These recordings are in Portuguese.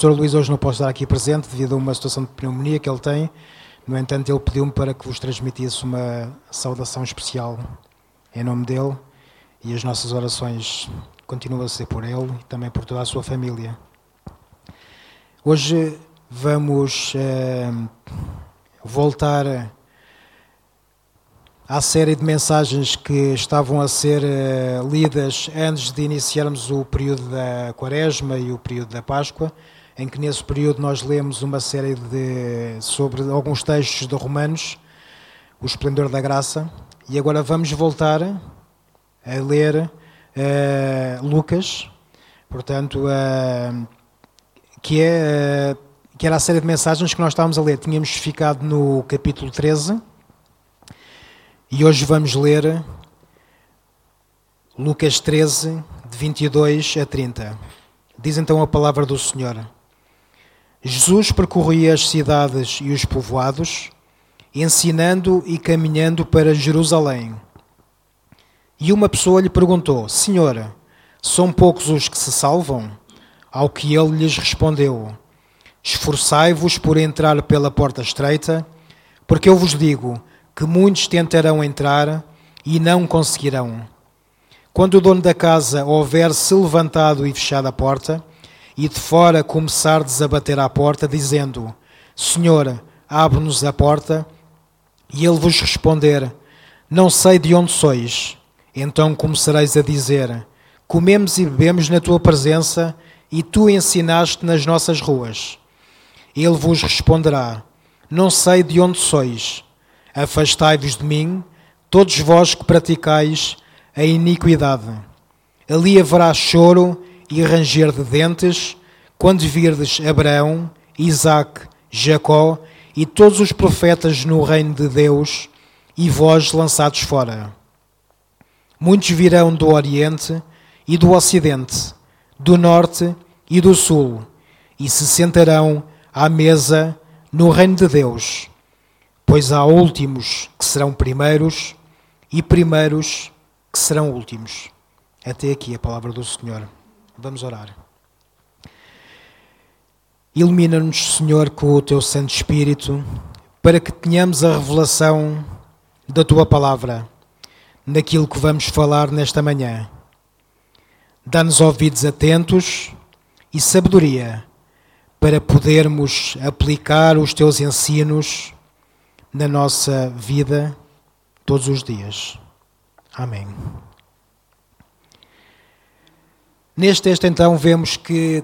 Pastor Luís hoje não pode estar aqui presente devido a uma situação de pneumonia que ele tem. No entanto, ele pediu-me para que vos transmitisse uma saudação especial em nome dele e as nossas orações continuam a ser por ele e também por toda a sua família. Hoje vamos eh, voltar à série de mensagens que estavam a ser uh, lidas antes de iniciarmos o período da Quaresma e o período da Páscoa, em que nesse período nós lemos uma série de sobre alguns textos de Romanos, o esplendor da graça, e agora vamos voltar a ler uh, Lucas, portanto, uh, que é que era a série de mensagens que nós estávamos a ler. Tínhamos ficado no capítulo 13 e hoje vamos ler Lucas 13, de 22 a 30. Diz então a palavra do Senhor. Jesus percorria as cidades e os povoados, ensinando e caminhando para Jerusalém. E uma pessoa lhe perguntou: Senhora, são poucos os que se salvam? Ao que ele lhes respondeu: Esforçai-vos por entrar pela porta estreita, porque eu vos digo que muitos tentarão entrar e não conseguirão. Quando o dono da casa houver se levantado e fechado a porta, e de fora começardes a bater à porta, dizendo: Senhor, abre-nos a porta, e ele vos responder: Não sei de onde sois. Então começareis a dizer: Comemos e bebemos na tua presença, e tu ensinaste nas nossas ruas. Ele vos responderá: Não sei de onde sois. Afastai-vos de mim, todos vós que praticais a iniquidade. Ali haverá choro e ranger de dentes, quando virdes Abraão, Isaque, Jacó e todos os profetas no reino de Deus, e vós lançados fora. Muitos virão do Oriente e do Ocidente, do Norte e do Sul, e se sentarão à mesa no reino de Deus pois há últimos que serão primeiros e primeiros que serão últimos. Até aqui a palavra do Senhor. Vamos orar. Ilumina-nos, Senhor, com o teu Santo Espírito, para que tenhamos a revelação da tua palavra naquilo que vamos falar nesta manhã. Dá-nos ouvidos atentos e sabedoria para podermos aplicar os teus ensinos na nossa vida todos os dias. Amém. Neste texto, então, vemos que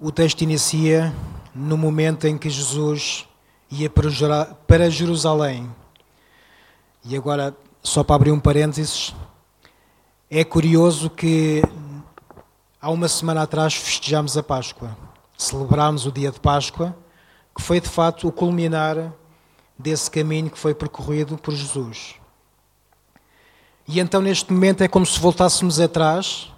o texto inicia no momento em que Jesus ia para Jerusalém. E agora, só para abrir um parênteses, é curioso que há uma semana atrás festejámos a Páscoa. Celebrámos o dia de Páscoa, que foi de facto o culminar desse caminho que foi percorrido por Jesus. E então, neste momento, é como se voltássemos atrás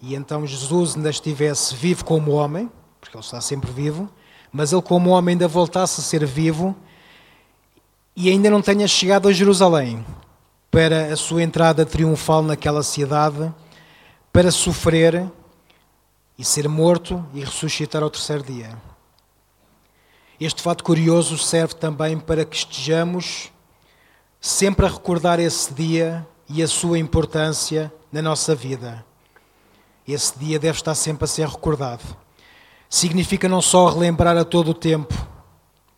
e então Jesus ainda estivesse vivo como homem, porque ele está sempre vivo, mas ele, como homem, ainda voltasse a ser vivo e ainda não tenha chegado a Jerusalém para a sua entrada triunfal naquela cidade, para sofrer e ser morto e ressuscitar ao terceiro dia. Este fato curioso serve também para que estejamos sempre a recordar esse dia e a sua importância na nossa vida. Esse dia deve estar sempre a ser recordado. Significa não só relembrar a todo o tempo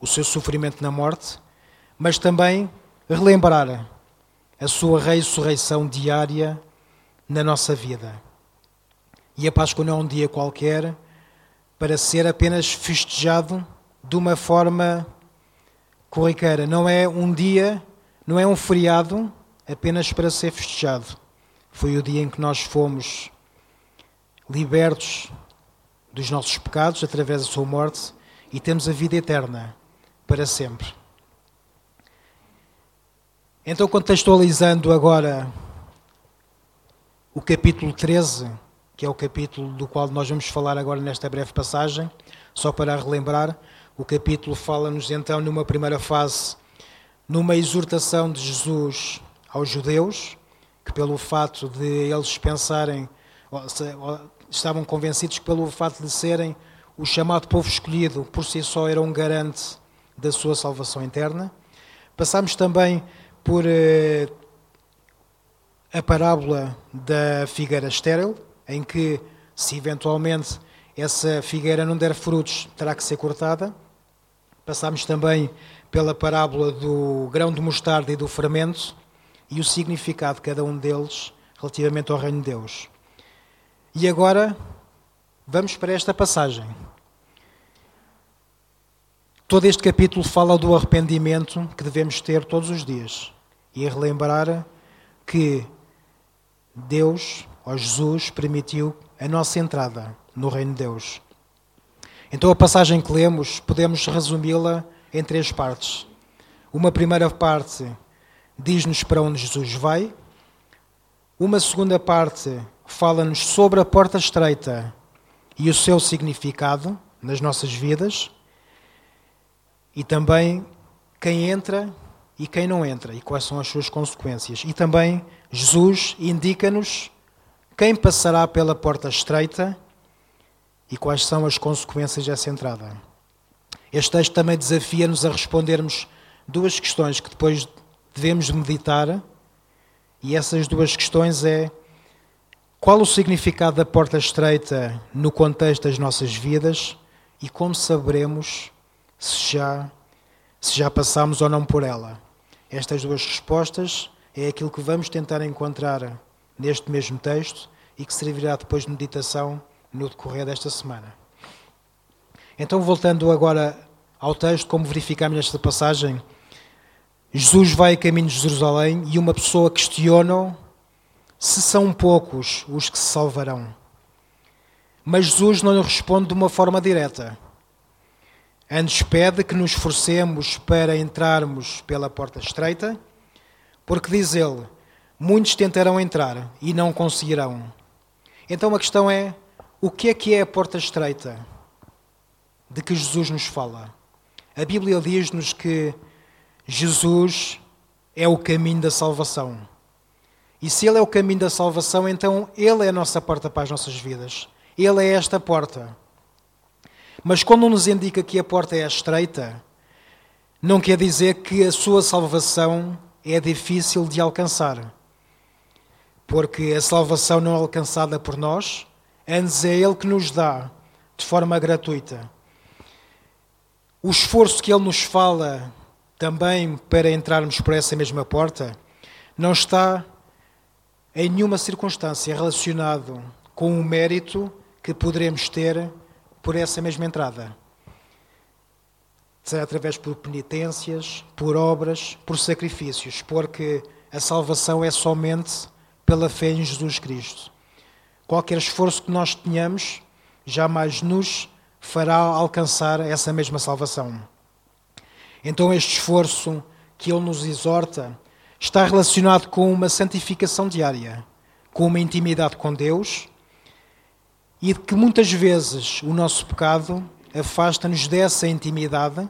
o seu sofrimento na morte, mas também relembrar a sua ressurreição diária na nossa vida. E a Páscoa não é um dia qualquer para ser apenas festejado de uma forma corriqueira. Não é um dia, não é um feriado apenas para ser festejado. Foi o dia em que nós fomos libertos dos nossos pecados através da sua morte e temos a vida eterna para sempre. Então, contextualizando agora o capítulo 13, que é o capítulo do qual nós vamos falar agora nesta breve passagem, só para relembrar, o capítulo fala-nos então, numa primeira fase, numa exortação de Jesus aos judeus, que pelo fato de eles pensarem, estavam convencidos que pelo fato de serem o chamado povo escolhido, por si só era um garante da sua salvação interna. Passámos também por eh, a parábola da figueira estéril, em que, se eventualmente essa figueira não der frutos, terá que ser cortada. Passámos também pela parábola do grão de mostarda e do fermento e o significado de cada um deles relativamente ao reino de Deus. E agora vamos para esta passagem. Todo este capítulo fala do arrependimento que devemos ter todos os dias e relembrar que Deus, ou Jesus, permitiu a nossa entrada no reino de Deus. Então a passagem que lemos podemos resumi-la em três partes. Uma primeira parte diz-nos para onde Jesus vai. Uma segunda parte fala-nos sobre a porta estreita e o seu significado nas nossas vidas. E também quem entra e quem não entra e quais são as suas consequências. E também Jesus indica-nos quem passará pela porta estreita e quais são as consequências dessa entrada. Este texto também desafia-nos a respondermos duas questões que depois devemos meditar, e essas duas questões é qual o significado da porta estreita no contexto das nossas vidas e como saberemos se já se já passamos ou não por ela. Estas duas respostas é aquilo que vamos tentar encontrar neste mesmo texto e que servirá depois de meditação no decorrer desta semana. Então, voltando agora ao texto, como verificamos nesta passagem, Jesus vai a caminho de Jerusalém e uma pessoa questiona se são poucos os que se salvarão. Mas Jesus não lhe responde de uma forma direta. Antes pede que nos esforcemos para entrarmos pela porta estreita, porque diz ele: muitos tentarão entrar e não conseguirão. Então a questão é: o que é que é a porta estreita? de que Jesus nos fala. A Bíblia diz-nos que Jesus é o caminho da salvação. E se Ele é o caminho da salvação, então Ele é a nossa porta para as nossas vidas. Ele é esta porta. Mas quando nos indica que a porta é estreita, não quer dizer que a sua salvação é difícil de alcançar. Porque a salvação não é alcançada por nós, antes é Ele que nos dá de forma gratuita. O esforço que ele nos fala também para entrarmos por essa mesma porta não está em nenhuma circunstância relacionado com o mérito que poderemos ter por essa mesma entrada. Seja através por penitências, por obras, por sacrifícios, porque a salvação é somente pela fé em Jesus Cristo. Qualquer esforço que nós tenhamos jamais nos fará alcançar essa mesma salvação. Então, este esforço que ele nos exorta está relacionado com uma santificação diária, com uma intimidade com Deus e de que muitas vezes o nosso pecado afasta-nos dessa intimidade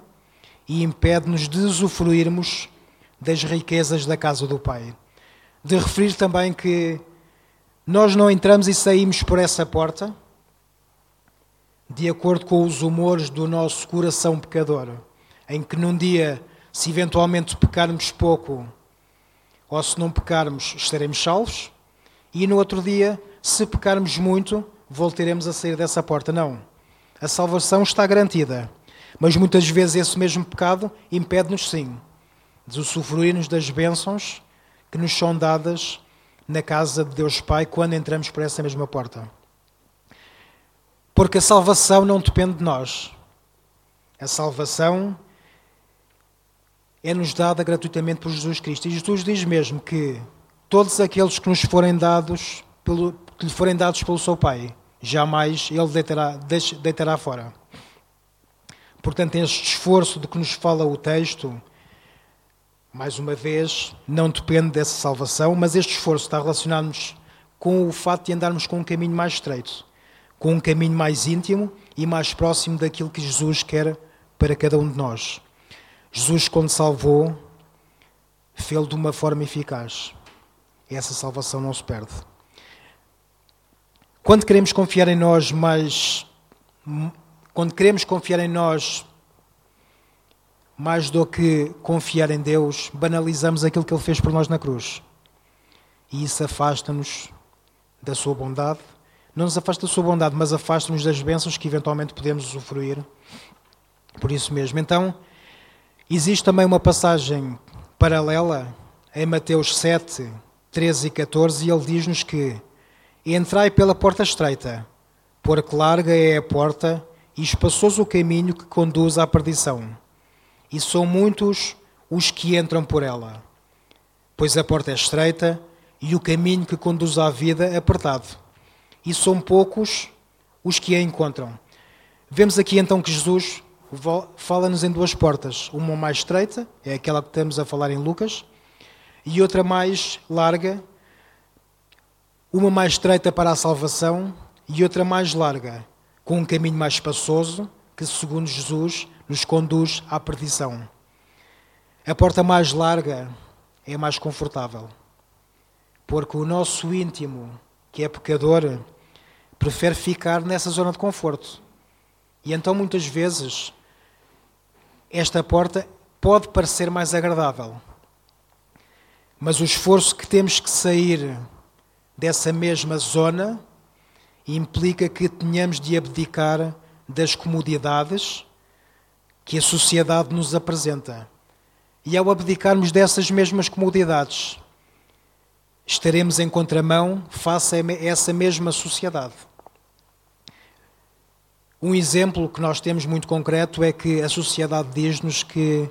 e impede-nos de usufruirmos das riquezas da casa do Pai. De referir também que nós não entramos e saímos por essa porta de acordo com os humores do nosso coração pecador, em que num dia, se eventualmente pecarmos pouco, ou se não pecarmos, estaremos salvos, e no outro dia, se pecarmos muito, voltaremos a sair dessa porta. Não. A salvação está garantida, mas muitas vezes esse mesmo pecado impede-nos, sim, de usufruir-nos das bênçãos que nos são dadas na casa de Deus Pai quando entramos por essa mesma porta. Porque a salvação não depende de nós. A salvação é-nos dada gratuitamente por Jesus Cristo. E Jesus diz mesmo que todos aqueles que nos forem dados, pelo, que lhe forem dados pelo seu Pai, jamais Ele deitará, deitará fora. Portanto, este esforço de que nos fala o texto, mais uma vez, não depende dessa salvação, mas este esforço está relacionado com o fato de andarmos com um caminho mais estreito com um caminho mais íntimo e mais próximo daquilo que Jesus quer para cada um de nós. Jesus, quando salvou, fez de uma forma eficaz. Essa salvação não se perde. Quando queremos confiar em nós, mas quando queremos confiar em nós mais do que confiar em Deus, banalizamos aquilo que Ele fez por nós na cruz. E isso afasta-nos da Sua bondade. Não nos afasta da Sua bondade, mas afasta-nos das bênçãos que eventualmente podemos usufruir. Por isso mesmo. Então, existe também uma passagem paralela em Mateus 7, 13 e 14, e ele diz-nos que entrai pela porta estreita, porque larga é a porta e espaçoso o caminho que conduz à perdição e são muitos os que entram por ela. Pois a porta é estreita e o caminho que conduz à vida é apertado, e são poucos os que a encontram. Vemos aqui então que Jesus fala-nos em duas portas, uma mais estreita, é aquela que estamos a falar em Lucas, e outra mais larga, uma mais estreita para a salvação e outra mais larga, com um caminho mais espaçoso, que segundo Jesus nos conduz à perdição. A porta mais larga é mais confortável, porque o nosso íntimo, que é pecador, prefere ficar nessa zona de conforto. E então, muitas vezes, esta porta pode parecer mais agradável, mas o esforço que temos que sair dessa mesma zona implica que tenhamos de abdicar das comodidades que a sociedade nos apresenta. E ao abdicarmos dessas mesmas comodidades, estaremos em contramão face a essa mesma sociedade. Um exemplo que nós temos muito concreto é que a sociedade diz-nos que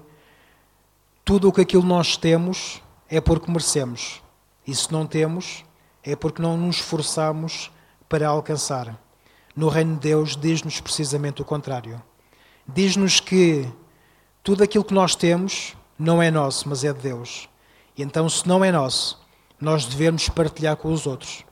tudo o que aquilo nós temos é porque merecemos. E se não temos, é porque não nos esforçamos para alcançar. No reino de Deus, diz-nos precisamente o contrário diz-nos que tudo aquilo que nós temos não é nosso, mas é de Deus. E então, se não é nosso, nós devemos partilhar com os outros.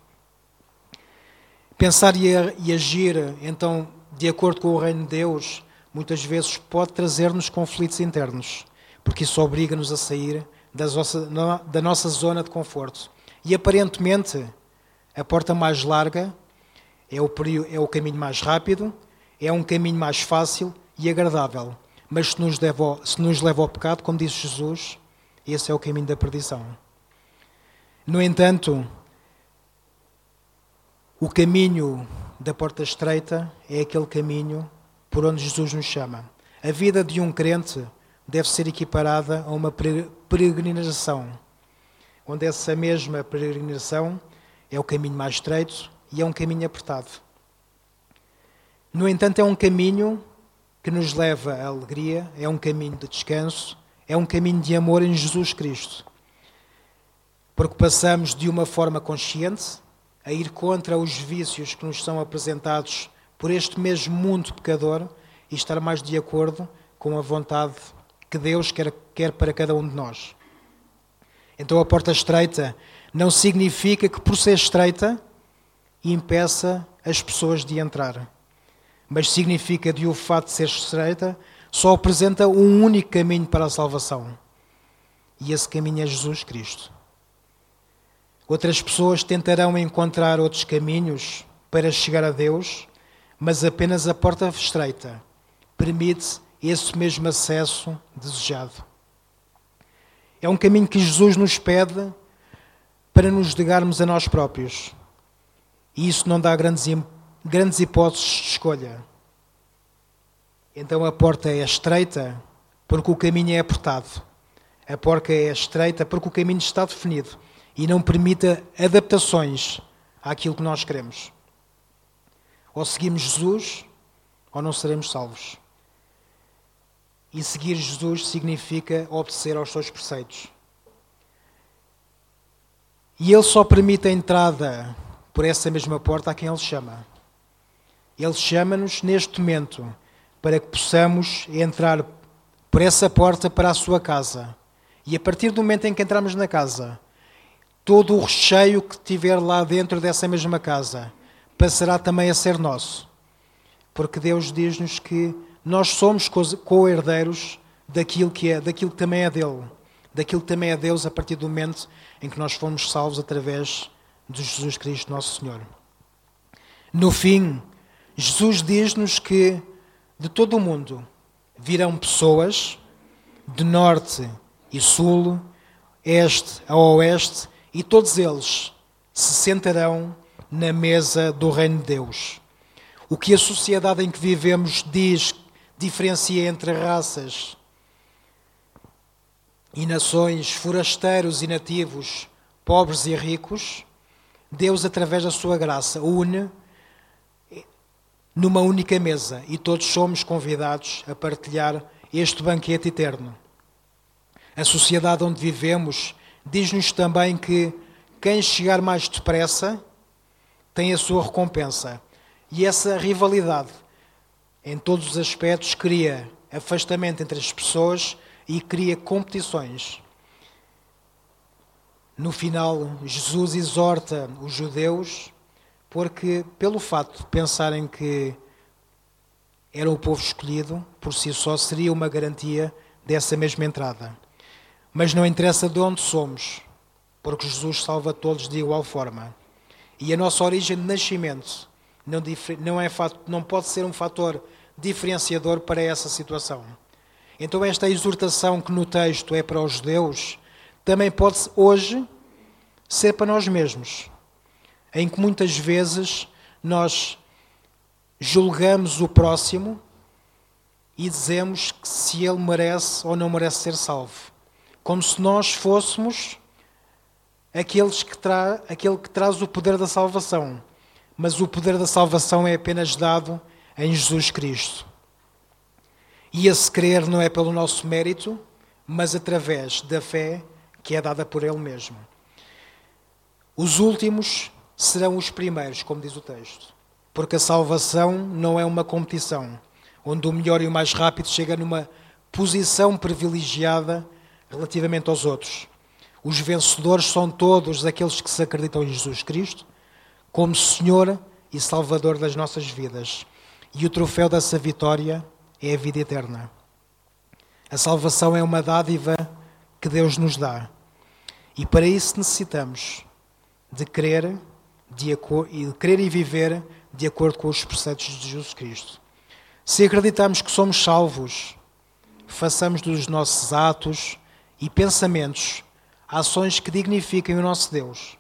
Pensar e agir, então, de acordo com o reino de Deus, muitas vezes pode trazer-nos conflitos internos, porque isso obriga-nos a sair da nossa zona de conforto. E aparentemente, a porta mais larga é o, é o caminho mais rápido, é um caminho mais fácil e agradável, mas se nos, ao, se nos leva ao pecado, como disse Jesus, esse é o caminho da perdição. No entanto, o caminho da porta estreita é aquele caminho por onde Jesus nos chama. A vida de um crente deve ser equiparada a uma peregrinação, onde essa mesma peregrinação é o caminho mais estreito e é um caminho apertado. No entanto, é um caminho que nos leva à alegria, é um caminho de descanso, é um caminho de amor em Jesus Cristo. Porque passamos de uma forma consciente a ir contra os vícios que nos são apresentados por este mesmo mundo pecador e estar mais de acordo com a vontade que Deus quer, quer para cada um de nós. Então a porta estreita não significa que, por ser estreita, impeça as pessoas de entrar mas significa de o fato de ser estreita, só apresenta um único caminho para a salvação. E esse caminho é Jesus Cristo. Outras pessoas tentarão encontrar outros caminhos para chegar a Deus, mas apenas a porta estreita permite esse mesmo acesso desejado. É um caminho que Jesus nos pede para nos negarmos a nós próprios. E isso não dá grandes grandes hipóteses de escolha. Então a porta é estreita porque o caminho é apertado. A porta é estreita porque o caminho está definido e não permite adaptações àquilo que nós queremos. Ou seguimos Jesus ou não seremos salvos. E seguir Jesus significa obedecer aos seus preceitos. E Ele só permite a entrada por essa mesma porta a quem Ele chama. Ele chama-nos neste momento para que possamos entrar por essa porta para a sua casa. E a partir do momento em que entramos na casa, todo o recheio que tiver lá dentro dessa mesma casa passará também a ser nosso. Porque Deus diz-nos que nós somos co-herdeiros daquilo que é, daquilo que também é dele, daquilo que também é Deus a partir do momento em que nós fomos salvos através de Jesus Cristo, nosso Senhor. No fim, Jesus diz-nos que de todo o mundo virão pessoas, de norte e sul, este a oeste, e todos eles se sentarão na mesa do Reino de Deus. O que a sociedade em que vivemos diz diferencia entre raças e nações, forasteiros e nativos, pobres e ricos, Deus, através da sua graça, une numa única mesa e todos somos convidados a partilhar este banquete eterno. A sociedade onde vivemos diz-nos também que quem chegar mais depressa tem a sua recompensa. E essa rivalidade, em todos os aspectos, cria afastamento entre as pessoas e cria competições. No final, Jesus exorta os judeus, porque, pelo facto de pensarem que era o povo escolhido, por si só seria uma garantia dessa mesma entrada. Mas não interessa de onde somos, porque Jesus salva todos de igual forma. E a nossa origem de nascimento não, não, é, não pode ser um fator diferenciador para essa situação. Então, esta exortação que no texto é para os judeus, também pode hoje ser para nós mesmos, em que muitas vezes nós julgamos o próximo e dizemos que se ele merece ou não merece ser salvo, como se nós fôssemos aqueles que tra aquele que traz o poder da salvação, mas o poder da salvação é apenas dado em Jesus Cristo. E esse crer não é pelo nosso mérito, mas através da fé que é dada por Ele mesmo. Os últimos serão os primeiros, como diz o texto, porque a salvação não é uma competição, onde o melhor e o mais rápido chega numa posição privilegiada relativamente aos outros. Os vencedores são todos aqueles que se acreditam em Jesus Cristo como Senhor e Salvador das nossas vidas. E o troféu dessa vitória é a vida eterna. A salvação é uma dádiva que Deus nos dá. E para isso necessitamos de crer, de e crer e viver de acordo com os preceitos de Jesus Cristo. Se acreditamos que somos salvos, façamos dos nossos atos e pensamentos ações que dignifiquem o nosso Deus.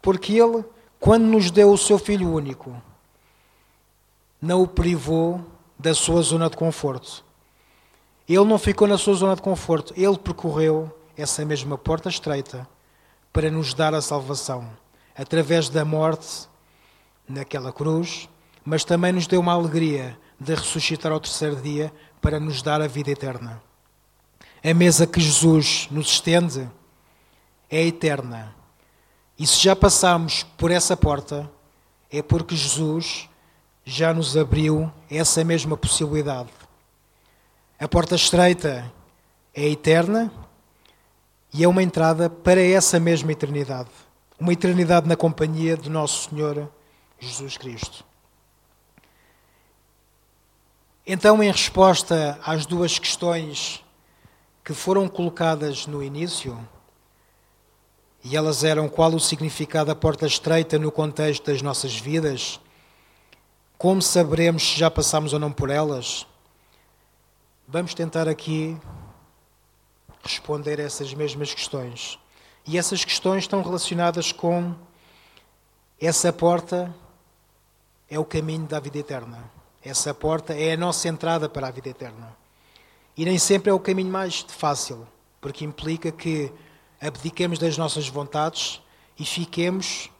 Porque Ele, quando nos deu o seu Filho único, não o privou da sua zona de conforto. Ele não ficou na sua zona de conforto, ele percorreu essa mesma porta estreita para nos dar a salvação, através da morte naquela cruz, mas também nos deu uma alegria de ressuscitar ao terceiro dia para nos dar a vida eterna. A mesa que Jesus nos estende é eterna. E se já passamos por essa porta, é porque Jesus já nos abriu essa mesma possibilidade. A porta estreita é eterna e é uma entrada para essa mesma eternidade. Uma eternidade na companhia de Nosso Senhor Jesus Cristo. Então, em resposta às duas questões que foram colocadas no início, e elas eram qual o significado da porta estreita no contexto das nossas vidas como saberemos se já passamos ou não por elas? Vamos tentar aqui responder a essas mesmas questões. E essas questões estão relacionadas com essa porta é o caminho da vida eterna. Essa porta é a nossa entrada para a vida eterna. E nem sempre é o caminho mais fácil, porque implica que abdiquemos das nossas vontades e fiquemos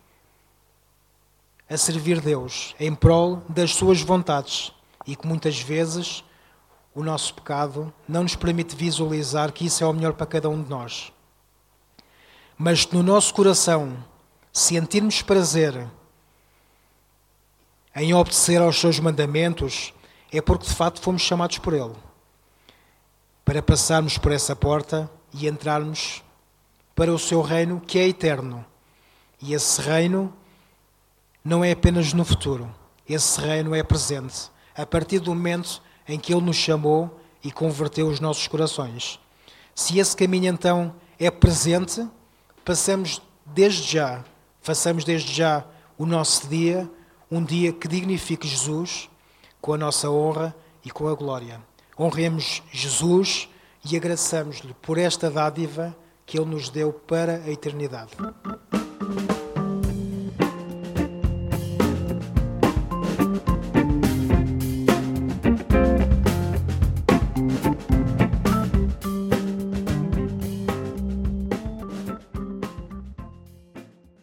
a servir Deus em prol das suas vontades e que muitas vezes o nosso pecado não nos permite visualizar que isso é o melhor para cada um de nós. Mas no nosso coração sentirmos prazer em obedecer aos seus mandamentos, é porque de facto fomos chamados por Ele para passarmos por essa porta e entrarmos para o seu reino que é eterno. E esse reino não é apenas no futuro. Esse reino é presente, a partir do momento em que Ele nos chamou e converteu os nossos corações. Se esse caminho então é presente, passamos desde já, façamos desde já o nosso dia um dia que dignifique Jesus com a nossa honra e com a glória. Honremos Jesus e agraçamos-lhe por esta dádiva que Ele nos deu para a eternidade.